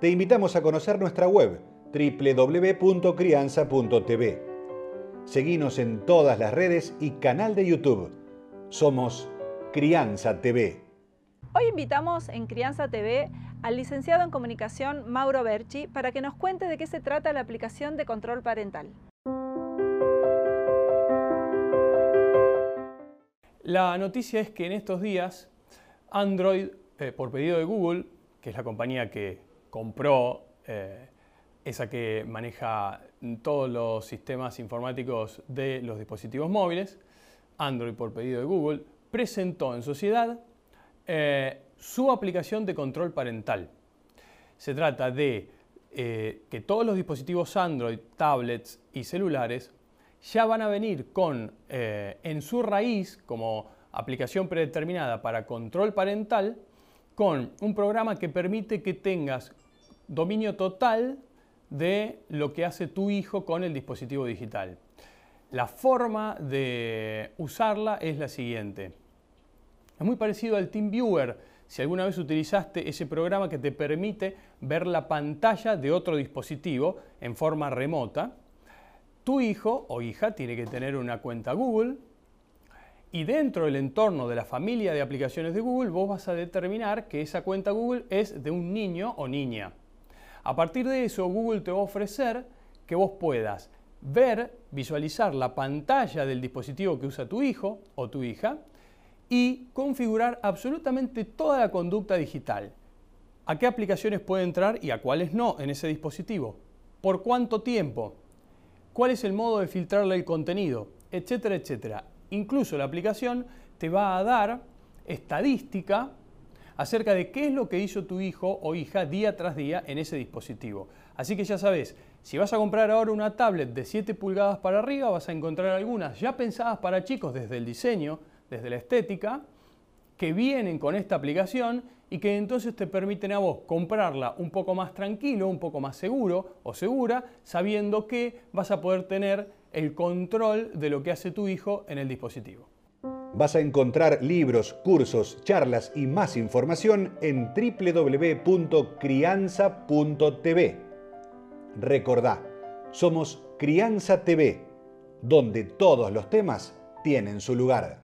te invitamos a conocer nuestra web www.crianza.tv. Seguimos en todas las redes y canal de YouTube. Somos Crianza TV. Hoy invitamos en Crianza TV al licenciado en comunicación Mauro Berchi para que nos cuente de qué se trata la aplicación de control parental. La noticia es que en estos días Android, eh, por pedido de Google, que es la compañía que compró, eh, esa que maneja todos los sistemas informáticos de los dispositivos móviles, Android por pedido de Google, presentó en sociedad eh, su aplicación de control parental. Se trata de eh, que todos los dispositivos Android, tablets y celulares ya van a venir con en su raíz como aplicación predeterminada para control parental con un programa que permite que tengas dominio total de lo que hace tu hijo con el dispositivo digital. La forma de usarla es la siguiente. Es muy parecido al TeamViewer. Si alguna vez utilizaste ese programa que te permite ver la pantalla de otro dispositivo en forma remota, tu hijo o hija tiene que tener una cuenta Google, y dentro del entorno de la familia de aplicaciones de Google vos vas a determinar que esa cuenta Google es de un niño o niña. A partir de eso Google te va a ofrecer que vos puedas ver, visualizar la pantalla del dispositivo que usa tu hijo o tu hija y configurar absolutamente toda la conducta digital. ¿A qué aplicaciones puede entrar y a cuáles no en ese dispositivo? ¿Por cuánto tiempo? ¿Cuál es el modo de filtrarle el contenido? Etcétera, etcétera. Incluso la aplicación te va a dar estadística acerca de qué es lo que hizo tu hijo o hija día tras día en ese dispositivo. Así que ya sabes, si vas a comprar ahora una tablet de 7 pulgadas para arriba, vas a encontrar algunas ya pensadas para chicos desde el diseño, desde la estética, que vienen con esta aplicación y que entonces te permiten a vos comprarla un poco más tranquilo, un poco más seguro o segura, sabiendo que vas a poder tener el control de lo que hace tu hijo en el dispositivo. Vas a encontrar libros, cursos, charlas y más información en www.crianza.tv. Recordá, somos Crianza TV, donde todos los temas tienen su lugar.